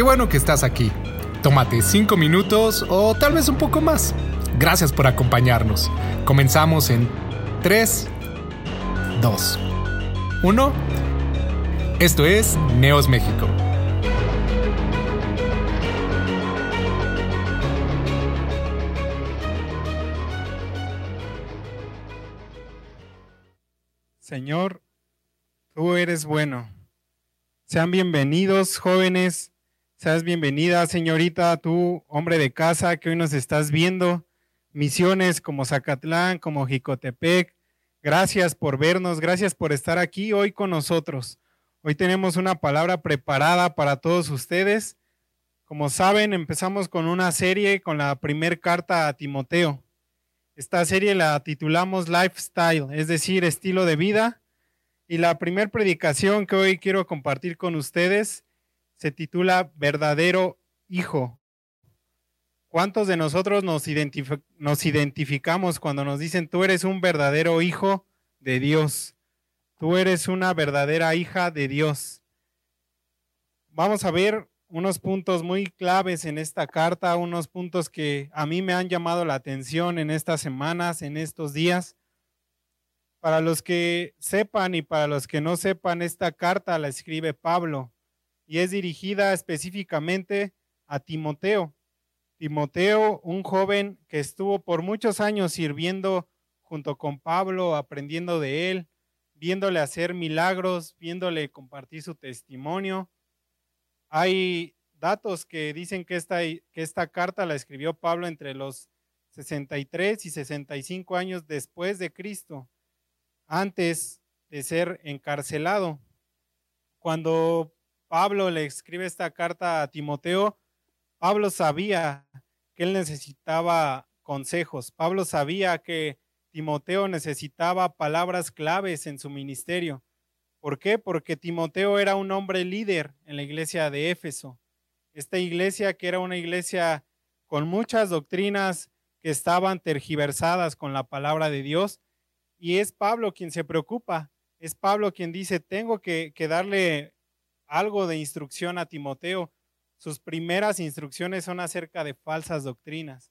Qué bueno que estás aquí. Tómate cinco minutos o tal vez un poco más. Gracias por acompañarnos. Comenzamos en 3, 2, 1. Esto es Neos México. Señor, tú eres bueno. Sean bienvenidos, jóvenes. Seas bienvenida, señorita, tú, hombre de casa, que hoy nos estás viendo. Misiones como Zacatlán, como Jicotepec. Gracias por vernos, gracias por estar aquí hoy con nosotros. Hoy tenemos una palabra preparada para todos ustedes. Como saben, empezamos con una serie con la primer carta a Timoteo. Esta serie la titulamos Lifestyle, es decir, estilo de vida. Y la primera predicación que hoy quiero compartir con ustedes se titula Verdadero Hijo. ¿Cuántos de nosotros nos, identificamos cuando nos dicen, tú eres un verdadero hijo de Dios? Tú eres una verdadera hija de Dios. Vamos a ver unos puntos muy claves en esta carta, unos puntos que a mí me han llamado la atención en estas semanas, en estos días. Para los que sepan y para los que no sepan, esta carta la escribe Pablo y es dirigida específicamente a Timoteo. Timoteo, un joven que estuvo por muchos años sirviendo junto con Pablo, aprendiendo de él, viéndole hacer milagros, viéndole compartir su testimonio hay datos que dicen que esta, que esta carta la escribió Pablo entre los 63 y 65 años después de Cristo, antes de ser encarcelado. Cuando Pablo le escribe esta carta a Timoteo, Pablo sabía que él necesitaba consejos. Pablo sabía que Timoteo necesitaba palabras claves en su ministerio. ¿Por qué? Porque Timoteo era un hombre líder en la iglesia de Éfeso. Esta iglesia que era una iglesia con muchas doctrinas que estaban tergiversadas con la palabra de Dios. Y es Pablo quien se preocupa. Es Pablo quien dice, tengo que, que darle algo de instrucción a Timoteo. Sus primeras instrucciones son acerca de falsas doctrinas.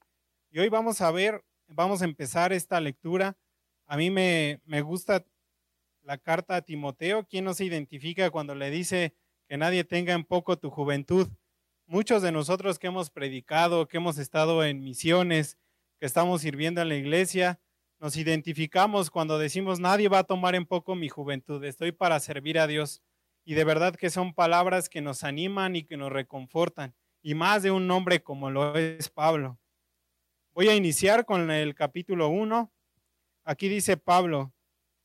Y hoy vamos a ver, vamos a empezar esta lectura. A mí me, me gusta la carta a Timoteo, ¿quién no se identifica cuando le dice que nadie tenga en poco tu juventud? Muchos de nosotros que hemos predicado, que hemos estado en misiones, que estamos sirviendo en la iglesia, nos identificamos cuando decimos nadie va a tomar en poco mi juventud, estoy para servir a Dios. Y de verdad que son palabras que nos animan y que nos reconfortan, y más de un nombre como lo es Pablo. Voy a iniciar con el capítulo 1. Aquí dice Pablo,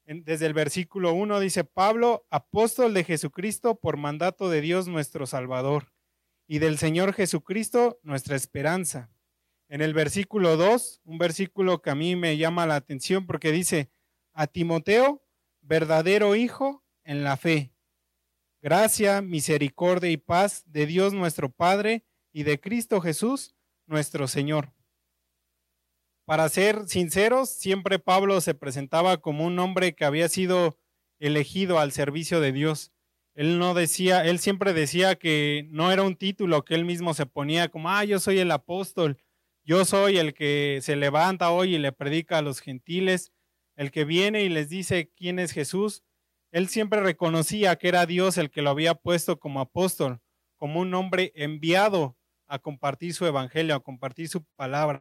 desde el versículo 1 dice, Pablo, apóstol de Jesucristo por mandato de Dios nuestro Salvador y del Señor Jesucristo nuestra esperanza. En el versículo 2, un versículo que a mí me llama la atención porque dice, a Timoteo, verdadero hijo en la fe. Gracia, misericordia y paz de Dios nuestro Padre y de Cristo Jesús nuestro Señor. Para ser sinceros, siempre Pablo se presentaba como un hombre que había sido elegido al servicio de Dios. Él no decía, él siempre decía que no era un título que él mismo se ponía como, ah, yo soy el apóstol, yo soy el que se levanta hoy y le predica a los gentiles, el que viene y les dice quién es Jesús. Él siempre reconocía que era Dios el que lo había puesto como apóstol, como un hombre enviado a compartir su evangelio, a compartir su palabra.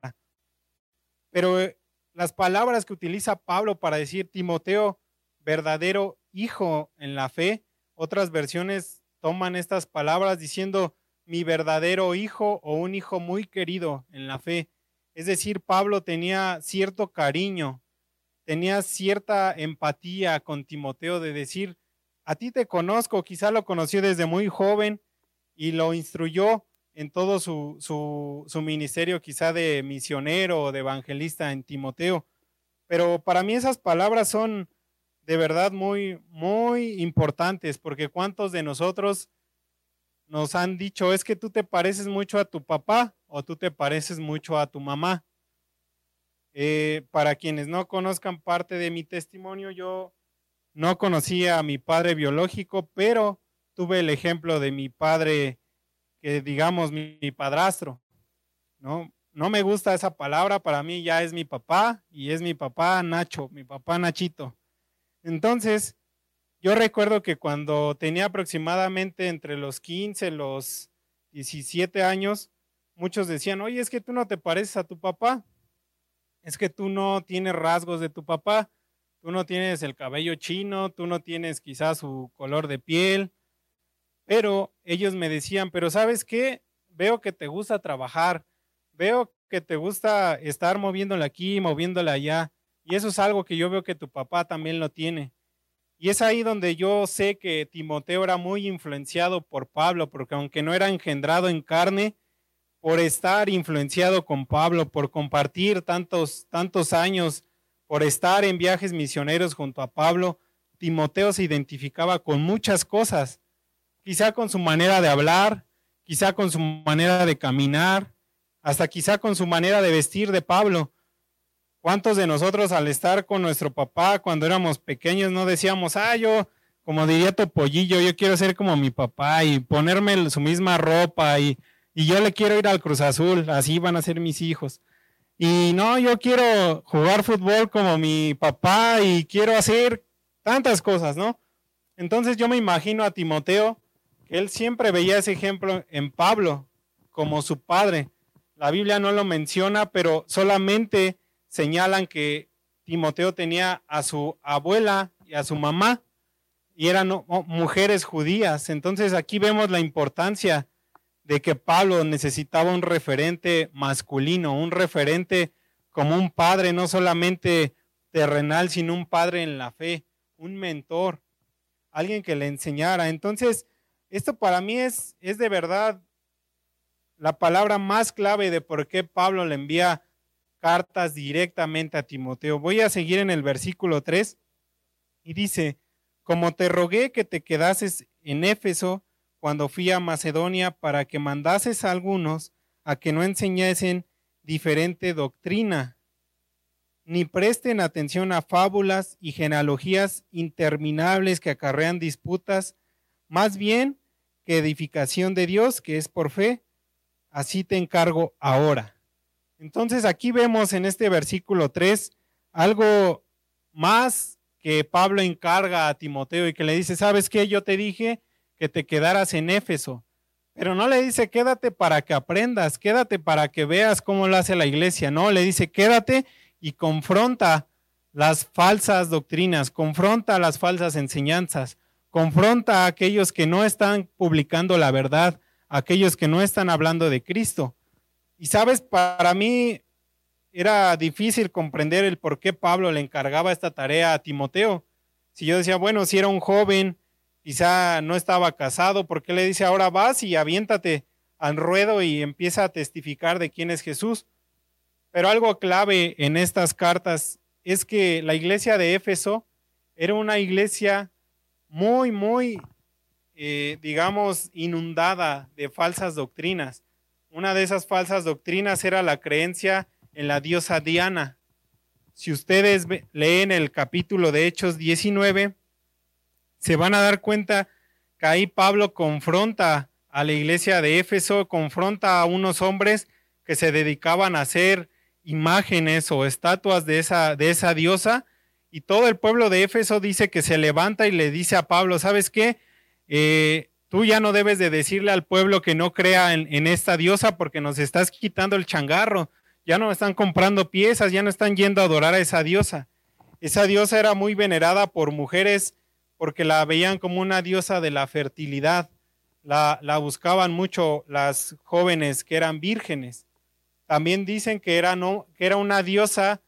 Pero eh, las palabras que utiliza Pablo para decir Timoteo, verdadero hijo en la fe, otras versiones toman estas palabras diciendo mi verdadero hijo o un hijo muy querido en la fe. Es decir, Pablo tenía cierto cariño, tenía cierta empatía con Timoteo de decir, a ti te conozco, quizá lo conoció desde muy joven y lo instruyó en todo su, su, ministerio quizá de misionero o de evangelista en Timoteo. Pero para mí esas palabras son de verdad muy, muy importantes, porque cuántos de nosotros nos han dicho, es que tú te pareces mucho a tu papá o tú te pareces mucho a tu mamá. Eh, para quienes no conozcan parte de mi testimonio, yo no conocía a mi padre biológico, pero tuve el ejemplo de mi padre que digamos mi, padrastro. ¿no? no me gusta esa palabra, para mí ya es mi papá y es mi papá Nacho, mi papá Nachito. Entonces, yo recuerdo que cuando tenía aproximadamente entre los 15, los 17 años, muchos decían, oye, es que tú no te pareces a tu papá, es que tú no tienes rasgos de tu papá, tú no tienes el cabello chino, tú no tienes quizás su color de piel, pero ellos me decían, pero sabes qué, veo que te gusta trabajar, veo que te gusta estar moviéndola aquí, moviéndola allá, y eso es algo que yo veo que tu papá también lo tiene. Y es ahí donde yo sé que Timoteo era muy influenciado por Pablo, porque aunque no era engendrado en carne, por estar influenciado con Pablo, por compartir tantos, tantos años, por estar en viajes misioneros junto a Pablo, Timoteo se identificaba con muchas cosas, quizá con su manera de hablar, quizá con su manera de caminar, hasta quizá con su manera de vestir de Pablo. ¿Cuántos de nosotros al estar con nuestro papá cuando éramos pequeños no decíamos, ah, yo, como diría Topollillo, yo quiero ser como mi papá y ponerme su misma ropa y, y yo le quiero ir al Cruz Azul, así van a ser mis hijos. Y no, yo quiero jugar fútbol como mi papá y quiero hacer tantas cosas, ¿no? Entonces yo me imagino a Timoteo, que él siempre veía ese ejemplo en Pablo como su padre. La Biblia no lo menciona, pero solamente señalan que Timoteo tenía a su abuela y a su mamá y eran mujeres judías. Entonces aquí vemos la importancia de que Pablo necesitaba un referente masculino, un referente como un padre, no solamente terrenal, sino un padre en la fe, un mentor, alguien que le enseñara. Entonces, esto para mí es, es de verdad la palabra más clave de por qué Pablo le envía cartas directamente a Timoteo. Voy a seguir en el versículo 3 y dice, como te rogué que te quedases en Éfeso cuando fui a Macedonia para que mandases a algunos a que no enseñasen diferente doctrina, ni presten atención a fábulas y genealogías interminables que acarrean disputas, más bien que edificación de Dios, que es por fe, así te encargo ahora. Entonces aquí vemos en este versículo 3 algo más que Pablo encarga a Timoteo y que le dice, ¿sabes qué? Yo te dije que te quedaras en Éfeso, pero no le dice, quédate para que aprendas, quédate para que veas cómo lo hace la iglesia, no, le dice, quédate y confronta las falsas doctrinas, confronta las falsas enseñanzas, confronta a aquellos que no están publicando la verdad, aquellos que no están hablando de Cristo. Y sabes, para mí era difícil comprender el por qué Pablo le encargaba esta tarea a Timoteo. Si yo decía, bueno, si era un joven, quizá no estaba casado, ¿por qué le dice ahora vas y aviéntate al ruedo y empieza a testificar de quién es Jesús? Pero algo clave en estas cartas es que la iglesia de Éfeso era una iglesia muy, muy eh, digamos, inundada de falsas doctrinas. Una de esas falsas doctrinas era la creencia en la diosa Diana. Si ustedes leen el capítulo de Hechos 19, se van a dar cuenta que ahí Pablo confronta a la iglesia de Éfeso, confronta a unos hombres que se dedicaban a hacer imágenes o estatuas de esa, de esa diosa, y todo el pueblo de Éfeso dice que se levanta y le dice a Pablo, ¿sabes qué? Eh, tú ya no debes de decirle al pueblo que no crea en, esta diosa porque nos estás quitando el changarro. Ya no están comprando piezas, ya no están yendo a adorar a esa diosa. Esa diosa era muy venerada por mujeres porque la veían como una diosa de la fertilidad. La, buscaban mucho las jóvenes que eran vírgenes. También dicen que era, que era una diosa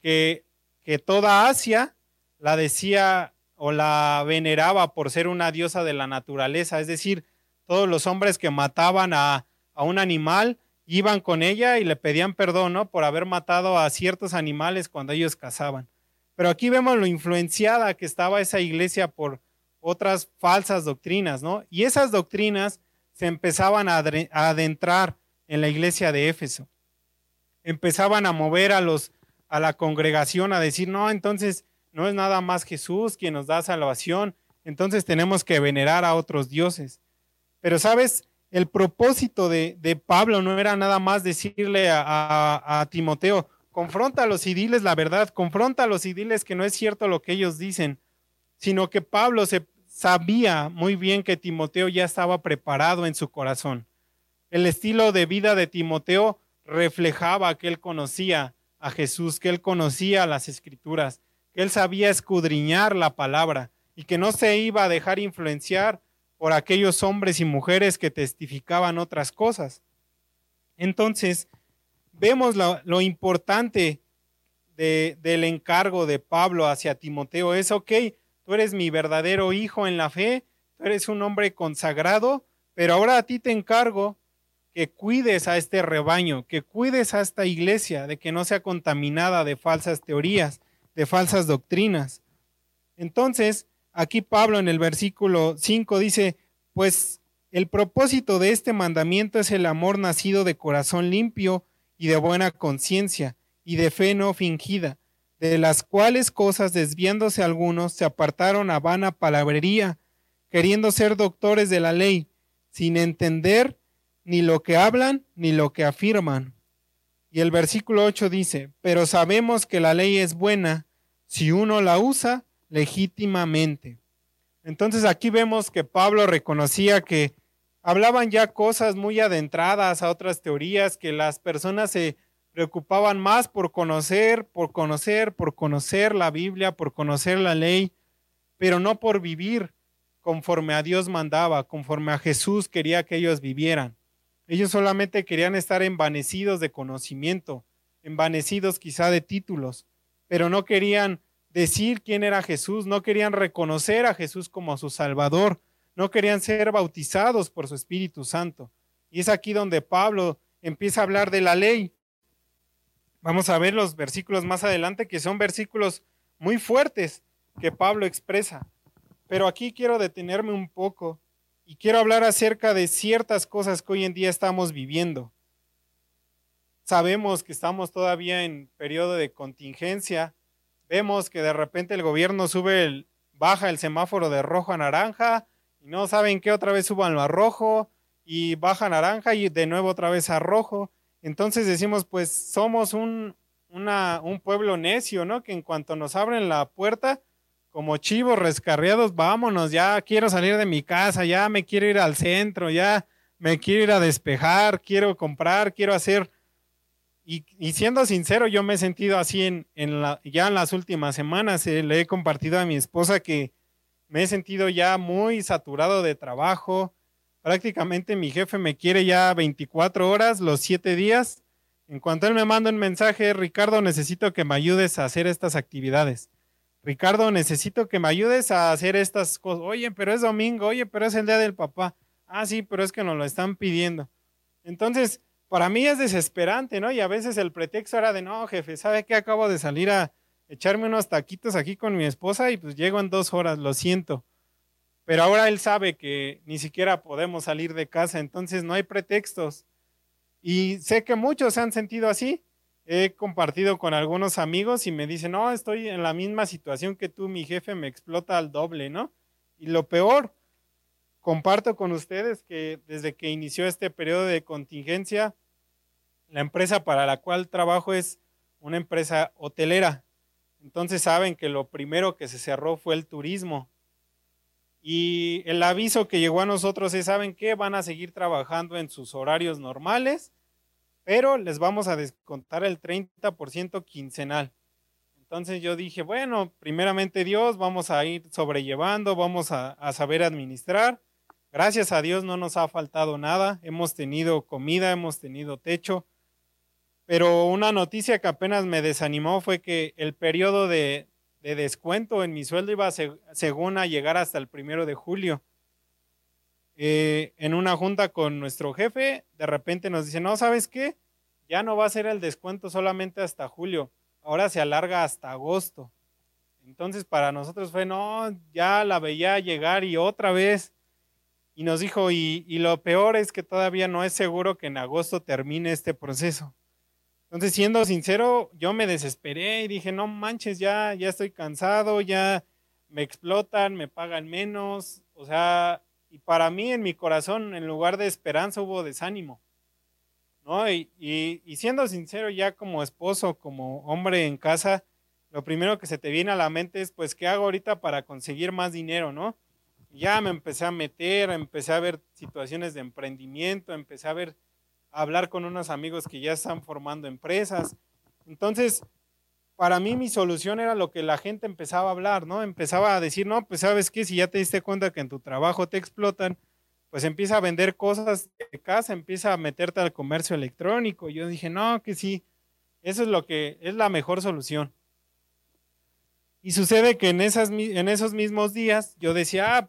que, que toda Asia la decía o la veneraba por ser una diosa de la naturaleza, es decir, todos los hombres que mataban a, un animal iban con ella y le pedían perdón ¿no? por haber matado a ciertos animales cuando ellos cazaban. Pero aquí vemos lo influenciada que estaba esa iglesia por otras falsas doctrinas, ¿no? Y esas doctrinas se empezaban a adentrar en la iglesia de Éfeso. Empezaban a mover a los a la congregación a decir, "No, entonces no es nada más Jesús quien nos da salvación, entonces tenemos que venerar a otros dioses. Pero sabes, el propósito de, Pablo no era nada más decirle a, Timoteo, confronta a los idiles la verdad, confronta a los idiles que no es cierto lo que ellos dicen, sino que Pablo se sabía muy bien que Timoteo ya estaba preparado en su corazón. El estilo de vida de Timoteo reflejaba que él conocía a Jesús, que él conocía las escrituras, que él sabía escudriñar la palabra y que no se iba a dejar influenciar por aquellos hombres y mujeres que testificaban otras cosas. Entonces, vemos lo, importante del encargo de Pablo hacia Timoteo. Es, ok, tú eres mi verdadero hijo en la fe, tú eres un hombre consagrado, pero ahora a ti te encargo que cuides a este rebaño, que cuides a esta iglesia de que no sea contaminada de falsas teorías, de falsas doctrinas. Entonces, Aquí Pablo en el versículo 5 dice, pues el propósito de este mandamiento es el amor nacido de corazón limpio y de buena conciencia y de fe no fingida, de las cuales cosas desviándose algunos se apartaron a vana palabrería, queriendo ser doctores de la ley, sin entender ni lo que hablan ni lo que afirman. Y el versículo 8 dice, pero sabemos que la ley es buena si uno la usa legítimamente. Entonces aquí vemos que Pablo reconocía que hablaban ya cosas muy adentradas a otras teorías, que las personas se preocupaban más por conocer, por conocer, por conocer la Biblia, por conocer la ley, pero no por vivir conforme a Dios mandaba, conforme a Jesús quería que ellos vivieran. Ellos solamente querían estar envanecidos de conocimiento, envanecidos quizá de títulos, pero no querían decir quién era Jesús, no querían reconocer a Jesús como su Salvador, no querían ser bautizados por su Espíritu Santo. Y es aquí donde Pablo empieza a hablar de la ley. Vamos a ver los versículos más adelante, que son versículos muy fuertes que Pablo expresa. Pero aquí quiero detenerme un poco y quiero hablar acerca de ciertas cosas que hoy en día estamos viviendo. Sabemos que estamos todavía en periodo de contingencia, vemos que de repente el gobierno sube el, baja el semáforo de rojo a naranja y no saben qué otra vez suban a rojo y baja naranja y de nuevo otra vez a rojo. Entonces decimos, pues somos un, un pueblo necio, ¿no? Que en cuanto nos abren la puerta, como chivos rescarriados, vámonos, ya quiero salir de mi casa, ya me quiero ir al centro, ya me quiero ir a despejar, quiero comprar, quiero hacer y, siendo sincero, yo me he sentido así en, la, ya en las últimas semanas. Eh, le he compartido a mi esposa que me he sentido ya muy saturado de trabajo. Prácticamente mi jefe me quiere ya 24 horas, los 7 días. En cuanto él me manda un mensaje, Ricardo, necesito que me ayudes a hacer estas actividades. Ricardo, necesito que me ayudes a hacer estas cosas. Oye, pero es domingo, oye, pero es el día del papá. Ah, sí, pero es que nos lo están pidiendo. Entonces, para mí es desesperante, ¿no? Y a veces el pretexto era de, no, jefe, ¿sabe qué? Acabo de salir a echarme unos taquitos aquí con mi esposa y pues llego en dos horas, lo siento. Pero ahora él sabe que ni siquiera podemos salir de casa, entonces no hay pretextos. Y sé que muchos se han sentido así. He compartido con algunos amigos y me dicen, no, estoy en la misma situación que tú, mi jefe me explota al doble, ¿no? Y lo peor, Comparto con ustedes que desde que inició este periodo de contingencia, la empresa para la cual trabajo es una empresa hotelera. Entonces saben que lo primero que se cerró fue el turismo. Y el aviso que llegó a nosotros es, ¿saben qué? Van a seguir trabajando en sus horarios normales, pero les vamos a descontar el 30% quincenal. Entonces yo dije, bueno, primeramente Dios, vamos a ir sobrellevando, vamos a, a saber administrar. Gracias a Dios no nos ha faltado nada. Hemos tenido comida, hemos tenido techo. Pero una noticia que apenas me desanimó fue que el periodo de, descuento en mi sueldo iba según a llegar hasta el primero de julio. Eh, en una junta con nuestro jefe, de repente nos dice, no, ¿sabes qué? Ya no va a ser el descuento solamente hasta julio, ahora se alarga hasta agosto. Entonces para nosotros fue, no, ya la veía llegar y otra vez y nos dijo, y, lo peor es que todavía no es seguro que en agosto termine este proceso. Entonces, siendo sincero, yo me desesperé y dije, no manches, ya, ya estoy cansado, ya me explotan, me pagan menos, o sea, Y para mí, en mi corazón, en lugar de esperanza, hubo desánimo. ¿no? Y, siendo sincero, ya como esposo, como hombre en casa, lo primero que se te viene a la mente es, pues, ¿qué hago ahorita para conseguir más dinero, no? ya me empecé a meter, empecé a ver situaciones de emprendimiento, empecé a ver, hablar con unos amigos que ya están formando empresas. Entonces, para mí mi solución era lo que la gente empezaba a hablar, ¿no? Empezaba a decir, no, pues sabes qué, si ya te diste cuenta que en tu trabajo te explotan, pues empieza a vender cosas de casa, empieza a meterte al comercio electrónico. Yo dije, no, que sí, eso es lo que es la mejor solución. Y sucede que en, esas, en esos mismos días yo decía, ah,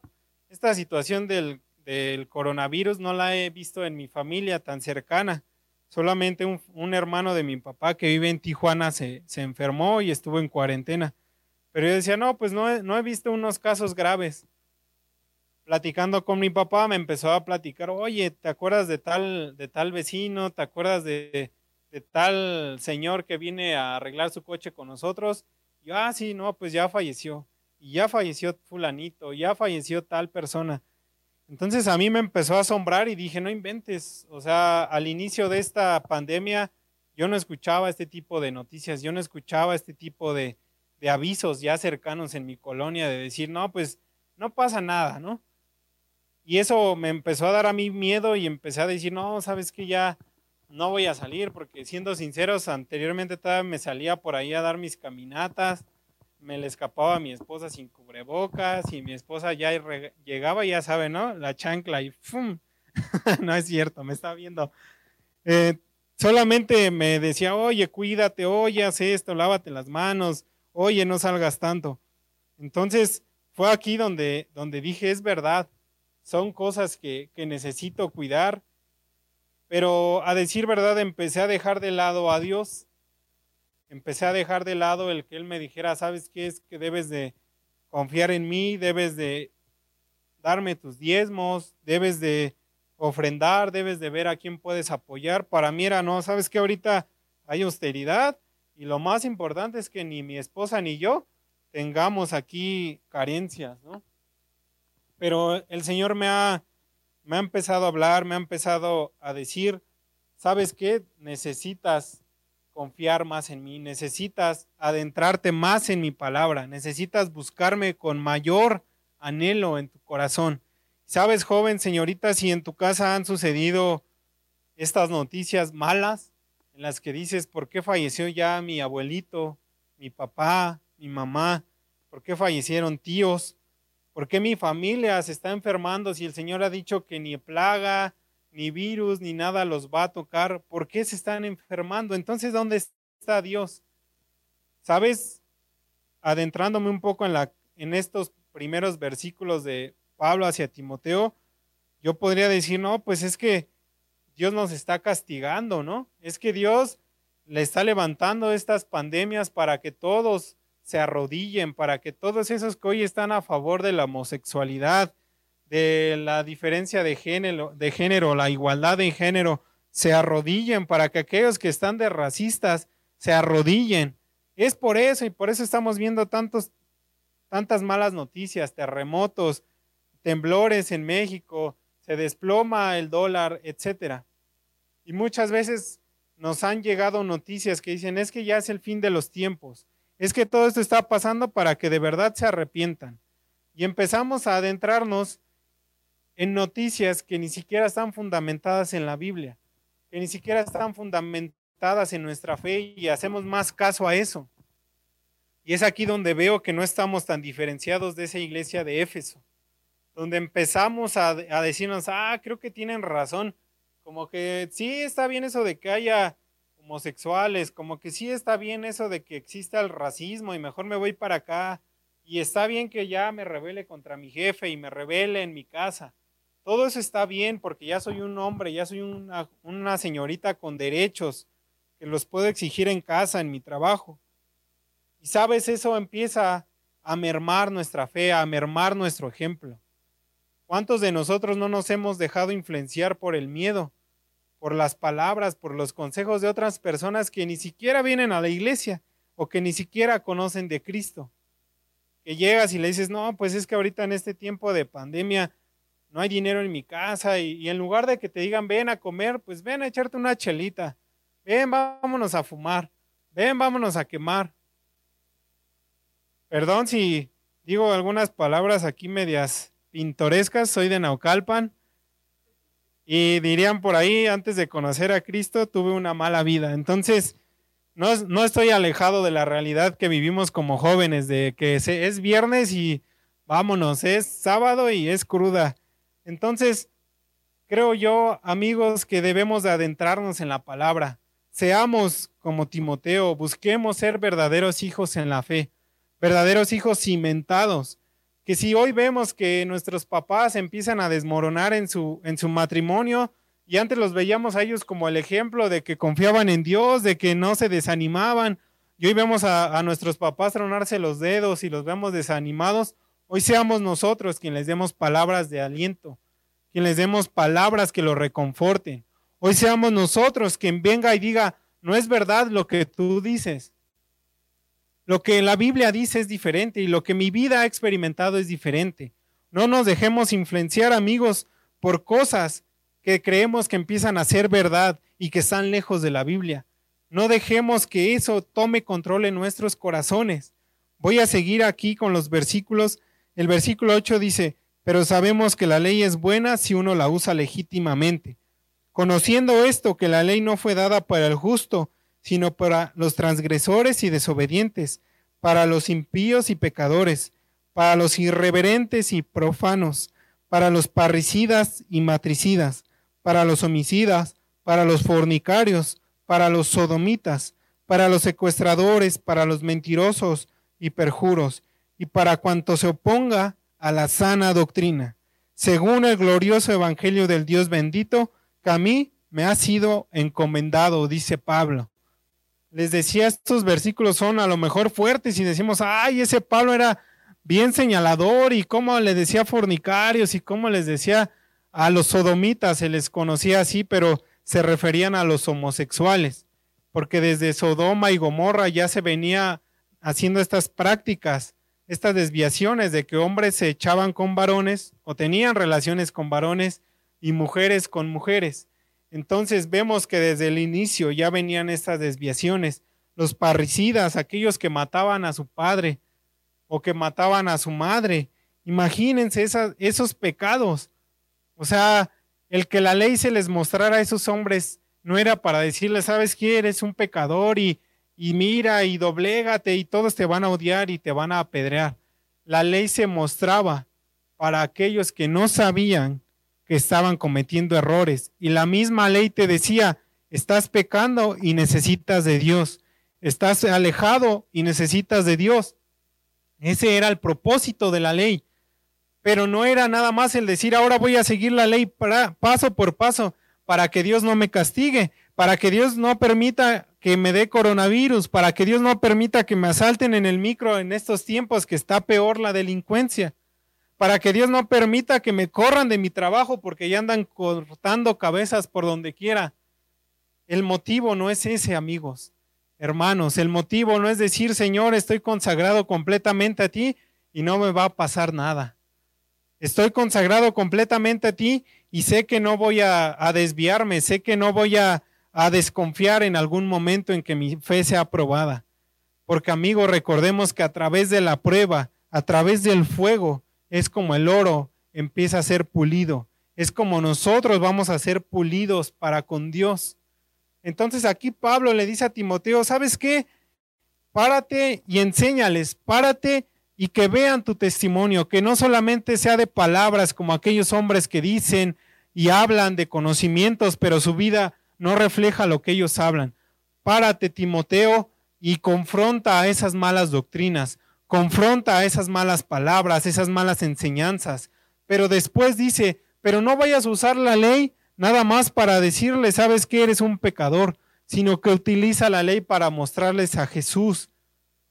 esta situación del, del, coronavirus no la he visto en mi familia tan cercana. Solamente un, hermano de mi papá que vive en Tijuana se, enfermó y estuvo en cuarentena. Pero yo decía, no, pues no, he visto unos casos graves. Platicando con mi papá me empezó a platicar, oye, ¿te acuerdas de tal, de tal vecino? ¿Te acuerdas de, tal señor que viene a arreglar su coche con nosotros? yo, ah, sí, no, pues ya falleció y ya falleció fulanito, ya falleció tal persona. Entonces a mí me empezó a asombrar y dije, no inventes, o sea, al inicio de esta pandemia yo no escuchaba este tipo de noticias, yo no escuchaba este tipo de, avisos ya cercanos en mi colonia de decir, no, pues no pasa nada, ¿no? Y eso me empezó a dar a mí miedo y empecé a decir, no, sabes que ya no voy a salir, porque siendo sinceros, anteriormente todavía me salía por ahí a dar mis caminatas, me le escapaba a mi esposa sin cubrebocas y mi esposa ya llegaba, ya sabe, ¿no? La chancla y ¡fum! no es cierto, me estaba viendo. Eh, solamente me decía, oye, cuídate, oye, haz esto, lávate las manos, oye, no salgas tanto. Entonces fue aquí donde, donde dije, es verdad, son cosas que, que necesito cuidar, pero a decir verdad empecé a dejar de lado a Dios empecé a dejar de lado el que él me dijera, ¿sabes qué es? Que debes de confiar en mí, debes de darme tus diezmos, debes de ofrendar, debes de ver a quién puedes apoyar. Para mí era, no, ¿sabes qué? Ahorita hay austeridad y lo más importante es que ni mi esposa ni yo tengamos aquí carencias, ¿no? Pero el Señor me ha, me ha empezado a hablar, me ha empezado a decir, ¿sabes qué? Necesitas confiar más en mí, necesitas adentrarte más en mi palabra, necesitas buscarme con mayor anhelo en tu corazón. Sabes, joven, señorita, si en tu casa han sucedido estas noticias malas en las que dices, ¿por qué falleció ya mi abuelito, mi papá, mi mamá? ¿Por qué fallecieron tíos? ¿Por qué mi familia se está enfermando si el Señor ha dicho que ni plaga, ni virus, ni nada los va a tocar. ¿Por qué se están enfermando? Entonces, ¿dónde está Dios? ¿Sabes? Adentrándome un poco en, la, en estos primeros versículos de Pablo hacia Timoteo, yo podría decir, no, pues es que Dios nos está castigando, ¿no? Es que Dios le está levantando estas pandemias para que todos se arrodillen, para que todos esos que hoy están a favor de la homosexualidad, de la diferencia de género, de género, la igualdad de género, se arrodillen para que aquellos que están de racistas se arrodillen. Es por eso y por eso estamos viendo tantos, tantas malas noticias, terremotos, temblores en México, se desploma el dólar, etcétera. Y muchas veces nos han llegado noticias que dicen, es que ya es el fin de los tiempos, es que todo esto está pasando para que de verdad se arrepientan. Y empezamos a adentrarnos en noticias que ni siquiera están fundamentadas en la Biblia, que ni siquiera están fundamentadas en nuestra fe y hacemos más caso a eso. Y es aquí donde veo que no estamos tan diferenciados de esa iglesia de Éfeso, donde empezamos a, decirnos, ah, creo que tienen razón, como que sí está bien eso de que haya homosexuales, como que sí está bien eso de que exista el racismo y mejor me voy para acá, y está bien que ya me rebele contra mi jefe y me rebele en mi casa, todo eso está bien porque ya soy un hombre, ya soy una, señorita con derechos que los puedo exigir en casa, en mi trabajo. Y sabes, eso empieza a mermar nuestra fe, a mermar nuestro ejemplo. ¿Cuántos de nosotros no nos hemos dejado influenciar por el miedo, por las palabras, por los consejos de otras personas que ni siquiera vienen a la iglesia o que ni siquiera conocen de Cristo? Que llegas y le dices, no, pues es que ahorita en este tiempo de pandemia no hay dinero en mi casa y, en lugar de que te digan ven a comer, pues ven a echarte una chelita, ven, vámonos a fumar, ven, vámonos a quemar. Perdón si digo algunas palabras aquí medias pintorescas, soy de Naucalpan y dirían por ahí, antes de conocer a Cristo, tuve una mala vida. Entonces, no, no estoy alejado de la realidad que vivimos como jóvenes, de que es viernes y vámonos, es sábado y es cruda. Entonces, creo yo, amigos, que debemos de adentrarnos en la palabra. Seamos como Timoteo, busquemos ser verdaderos hijos en la fe, verdaderos hijos cimentados. Que si hoy vemos que nuestros papás empiezan a desmoronar en su, en su matrimonio, y antes los veíamos a ellos como el ejemplo de que confiaban en Dios, de que no se desanimaban, y hoy vemos a, a nuestros papás tronarse los dedos y los vemos desanimados, Hoy seamos nosotros quien les demos palabras de aliento, quien les demos palabras que lo reconforten. Hoy seamos nosotros quien venga y diga, no es verdad lo que tú dices. Lo que la Biblia dice es diferente y lo que mi vida ha experimentado es diferente. No nos dejemos influenciar, amigos, por cosas que creemos que empiezan a ser verdad y que están lejos de la Biblia. No dejemos que eso tome control en nuestros corazones. Voy a seguir aquí con los versículos el versículo 8 dice, pero sabemos que la ley es buena si uno la usa legítimamente. Conociendo esto, que la ley no fue dada para el justo, sino para los transgresores y desobedientes, para los impíos y pecadores, para los irreverentes y profanos, para los parricidas y matricidas, para los homicidas, para los fornicarios, para los sodomitas, para los secuestradores, para los mentirosos y perjuros, y para cuanto se oponga a la sana doctrina, según el glorioso evangelio del Dios bendito, que a mí me ha sido encomendado, dice Pablo. Les decía, estos versículos son a lo mejor fuertes y decimos, ay, ese Pablo era bien señalador y cómo le decía fornicarios y cómo les decía a los sodomitas, se les conocía así, pero se referían a los homosexuales, porque desde Sodoma y Gomorra ya se venía haciendo estas prácticas estas desviaciones de que hombres se echaban con varones o tenían relaciones con varones y mujeres con mujeres. Entonces vemos que desde el inicio ya venían estas desviaciones. Los parricidas, aquellos que mataban a su padre o que mataban a su madre. Imagínense esos pecados. O sea, el que la ley se les mostrara a esos hombres no era para decirles, sabes que eres un pecador y y mira y doblégate y todos te van a odiar y te van a apedrear. La ley se mostraba para aquellos que no sabían que estaban cometiendo errores y la misma ley te decía, estás pecando y necesitas de Dios, estás alejado y necesitas de Dios. Ese era el propósito de la ley. Pero no era nada más el decir, ahora voy a seguir la ley paso por paso para que Dios no me castigue, para que Dios no permita que me dé coronavirus, para que Dios no permita que me asalten en el micro en estos tiempos que está peor la delincuencia, para que Dios no permita que me corran de mi trabajo porque ya andan cortando cabezas por donde quiera. El motivo no es ese, amigos, hermanos, el motivo no es decir, Señor, estoy consagrado completamente a ti y no me va a pasar nada. Estoy consagrado completamente a ti y sé que no voy a, a desviarme, sé que no voy a, a desconfiar en algún momento en que mi fe sea aprobada. Porque amigos, recordemos que a través de la prueba, a través del fuego, es como el oro empieza a ser pulido. Es como nosotros vamos a ser pulidos para con Dios. Entonces aquí Pablo le dice a Timoteo, ¿sabes qué? Párate y enséñales, párate y que vean tu testimonio, que no solamente sea de palabras como aquellos hombres que dicen y hablan de conocimientos, pero su vida no refleja lo que ellos hablan. Párate, Timoteo, y confronta a esas malas doctrinas, confronta a esas malas palabras, esas malas enseñanzas. Pero después dice, pero no vayas a usar la ley nada más para decirle, sabes que eres un pecador, sino que utiliza la ley para mostrarles a Jesús.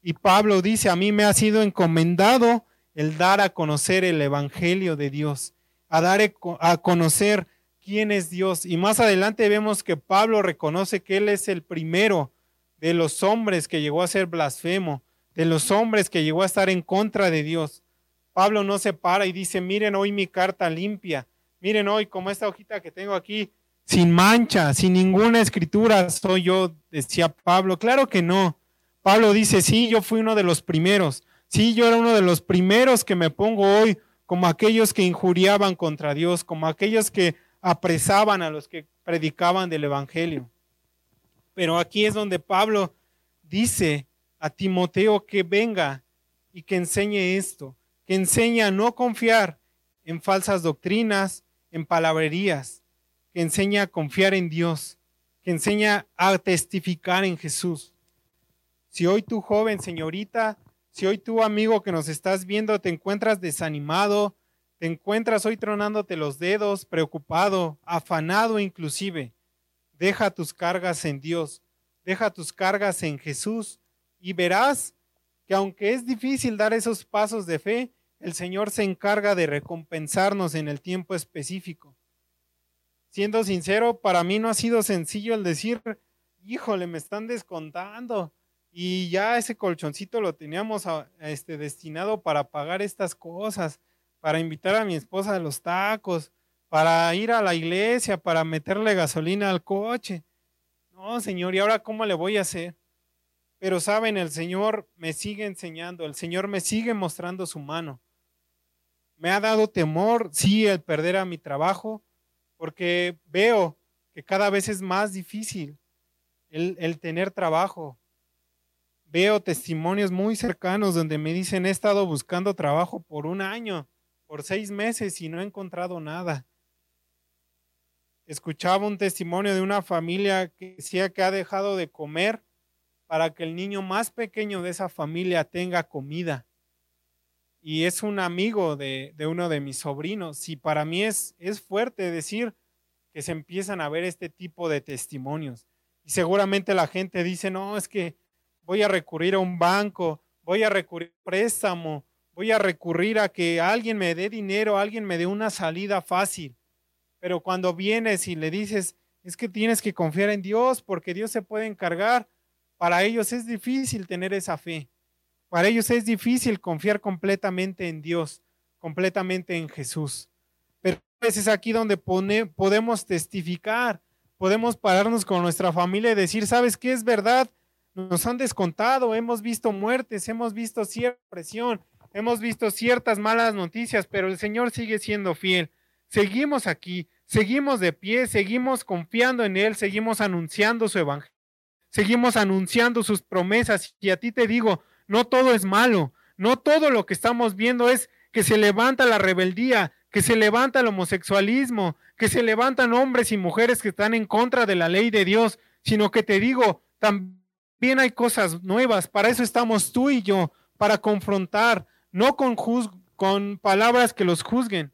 Y Pablo dice, a mí me ha sido encomendado el dar a conocer el Evangelio de Dios, a dar a conocer quién es Dios. Y más adelante vemos que Pablo reconoce que Él es el primero de los hombres que llegó a ser blasfemo, de los hombres que llegó a estar en contra de Dios. Pablo no se para y dice, miren hoy mi carta limpia, miren hoy como esta hojita que tengo aquí, sin mancha, sin ninguna escritura, soy yo, decía Pablo. Claro que no. Pablo dice, sí, yo fui uno de los primeros, sí, yo era uno de los primeros que me pongo hoy como aquellos que injuriaban contra Dios, como aquellos que apresaban a los que predicaban del Evangelio. Pero aquí es donde Pablo dice a Timoteo que venga y que enseñe esto, que enseñe a no confiar en falsas doctrinas, en palabrerías, que enseña a confiar en Dios, que enseña a testificar en Jesús. Si hoy tu joven, señorita, si hoy tu amigo que nos estás viendo te encuentras desanimado, te encuentras hoy tronándote los dedos, preocupado, afanado inclusive, deja tus cargas en Dios, deja tus cargas en Jesús y verás que aunque es difícil dar esos pasos de fe, el Señor se encarga de recompensarnos en el tiempo específico. Siendo sincero, para mí no ha sido sencillo el decir, híjole, me están descontando, y ya ese colchoncito lo teníamos este, destinado para pagar estas cosas, para invitar a mi esposa a los tacos, para ir a la iglesia, para meterle gasolina al coche. No, Señor, ¿y ahora cómo le voy a hacer? Pero saben, el Señor me sigue enseñando, el Señor me sigue mostrando su mano. Me ha dado temor, sí, el perder a mi trabajo, porque veo que cada vez es más difícil el, el tener trabajo veo testimonios muy cercanos donde me dicen he estado buscando trabajo por un año, por seis meses y no he encontrado nada. Escuchaba un testimonio de una familia que decía que ha dejado de comer para que el niño más pequeño de esa familia tenga comida. Y es un amigo de, uno de mis sobrinos. Y para mí es, es fuerte decir que se empiezan a ver este tipo de testimonios. Y seguramente la gente dice, no, es que voy a recurrir a un banco, voy a recurrir a préstamo, voy a recurrir a que alguien me dé dinero, alguien me dé una salida fácil. Pero cuando vienes y le dices, es que tienes que confiar en Dios porque Dios se puede encargar, para ellos es difícil tener esa fe. Para ellos es difícil confiar completamente en Dios, completamente en Jesús. Pero es aquí donde podemos testificar, podemos pararnos con nuestra familia y decir, ¿sabes qué es verdad? nos han descontado, hemos visto muertes, hemos visto cierta presión, hemos visto ciertas malas noticias, pero el Señor sigue siendo fiel. Seguimos aquí, seguimos de pie, seguimos confiando en Él, seguimos anunciando su evangelio, seguimos anunciando sus promesas. Y a ti te digo, no todo es malo, no todo lo que estamos viendo es que se levanta la rebeldía, que se levanta el homosexualismo, que se levantan hombres y mujeres que están en contra de la ley de Dios, sino que te digo, también hay cosas nuevas, para eso estamos tú y yo, para confrontar, no con, con palabras que los juzguen,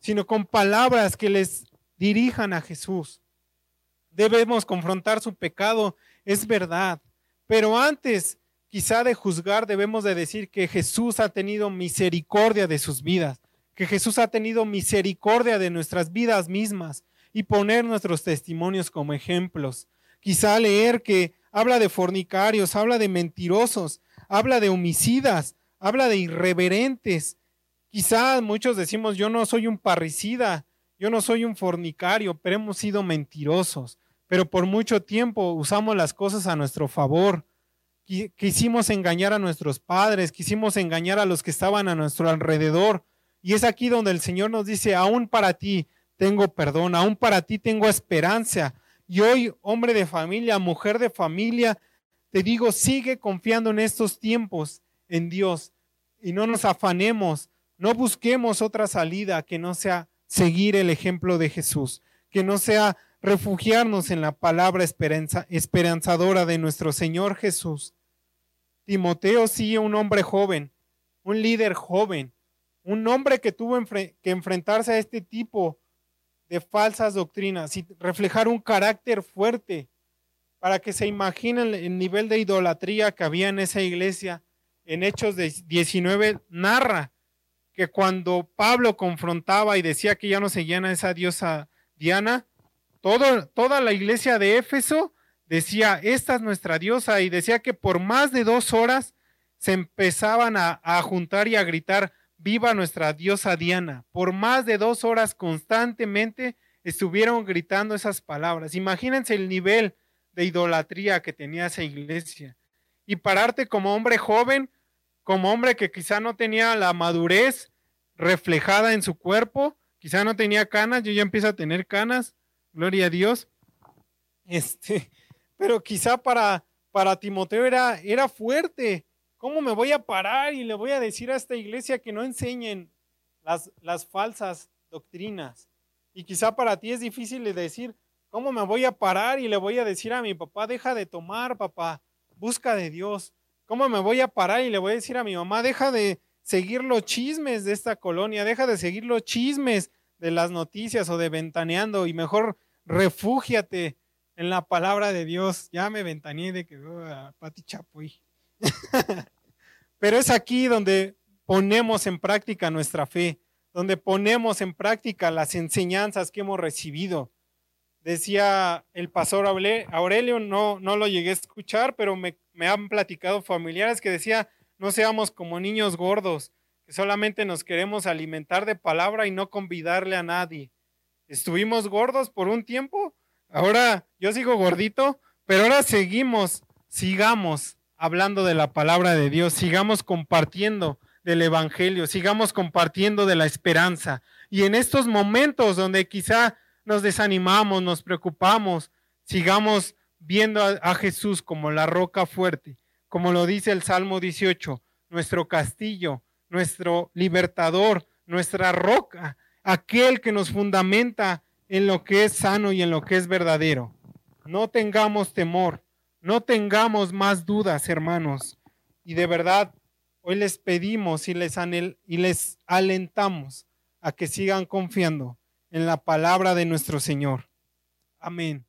sino con palabras que les dirijan a Jesús. Debemos confrontar su pecado, es verdad, pero antes quizá de juzgar debemos de decir que Jesús ha tenido misericordia de sus vidas, que Jesús ha tenido misericordia de nuestras vidas mismas y poner nuestros testimonios como ejemplos. Quizá leer que habla de fornicarios, habla de mentirosos, habla de homicidas, habla de irreverentes. Quizás muchos decimos, yo no soy un parricida, yo no soy un fornicario, pero hemos sido mentirosos. Pero por mucho tiempo usamos las cosas a nuestro favor. Quisimos engañar a nuestros padres, quisimos engañar a los que estaban a nuestro alrededor. Y es aquí donde el Señor nos dice, aún para ti tengo perdón, aún para ti tengo esperanza, y hoy, hombre de familia, mujer de familia, te digo, sigue confiando en estos tiempos en Dios y no nos afanemos, no busquemos otra salida que no sea seguir el ejemplo de Jesús, que no sea refugiarnos en la palabra esperanza, esperanzadora de nuestro Señor Jesús. Timoteo sí, un hombre joven, un líder joven, un hombre que tuvo que enfrentarse a este tipo de falsas doctrinas y reflejar un carácter fuerte para que se imaginen el nivel de idolatría que había en esa iglesia. En Hechos 19 narra que cuando Pablo confrontaba y decía que ya no seguían a esa diosa Diana, toda la iglesia de Éfeso decía, esta es nuestra diosa, y decía que por más de dos horas se empezaban a juntar y a gritar, viva nuestra diosa Diana. Por más de dos horas constantemente estuvieron gritando esas palabras. Imagínense el nivel de idolatría que tenía esa iglesia. Y pararte como hombre joven, como hombre que quizá no tenía la madurez reflejada en su cuerpo, quizá no tenía canas, yo ya empiezo a tener canas, gloria a Dios. Este, pero quizá para, para Timoteo era, era fuerte. ¿Cómo me voy a parar y le voy a decir a esta iglesia que no enseñen las, las falsas doctrinas? Y quizá para ti es difícil de decir, ¿cómo me voy a parar y le voy a decir a mi papá, deja de tomar, papá, busca de Dios? ¿Cómo me voy a parar y le voy a decir a mi mamá, deja de seguir los chismes de esta colonia, deja de seguir los chismes de las noticias o de ventaneando y mejor refúgiate en la palabra de Dios. Ya me ventaneé de que veo a Pati Chapuy. Pero es aquí donde ponemos en práctica nuestra fe, donde ponemos en práctica las enseñanzas que hemos recibido. Decía el pastor Aurelio, no, no lo llegué a escuchar, pero me, me han platicado familiares que decía, no seamos como niños gordos, que solamente nos queremos alimentar de palabra y no convidarle a nadie. Estuvimos gordos por un tiempo, ahora yo sigo gordito, pero ahora seguimos, sigamos hablando de la palabra de Dios, sigamos compartiendo del Evangelio, sigamos compartiendo de la esperanza. Y en estos momentos donde quizá nos desanimamos, nos preocupamos, sigamos viendo a, Jesús como la roca fuerte, como lo dice el Salmo 18, nuestro castillo, nuestro libertador, nuestra roca, aquel que nos fundamenta en lo que es sano y en lo que es verdadero. No tengamos temor, no tengamos más dudas, hermanos. Y de verdad, hoy les pedimos y les, y les alentamos a que sigan confiando en la palabra de nuestro Señor. Amén.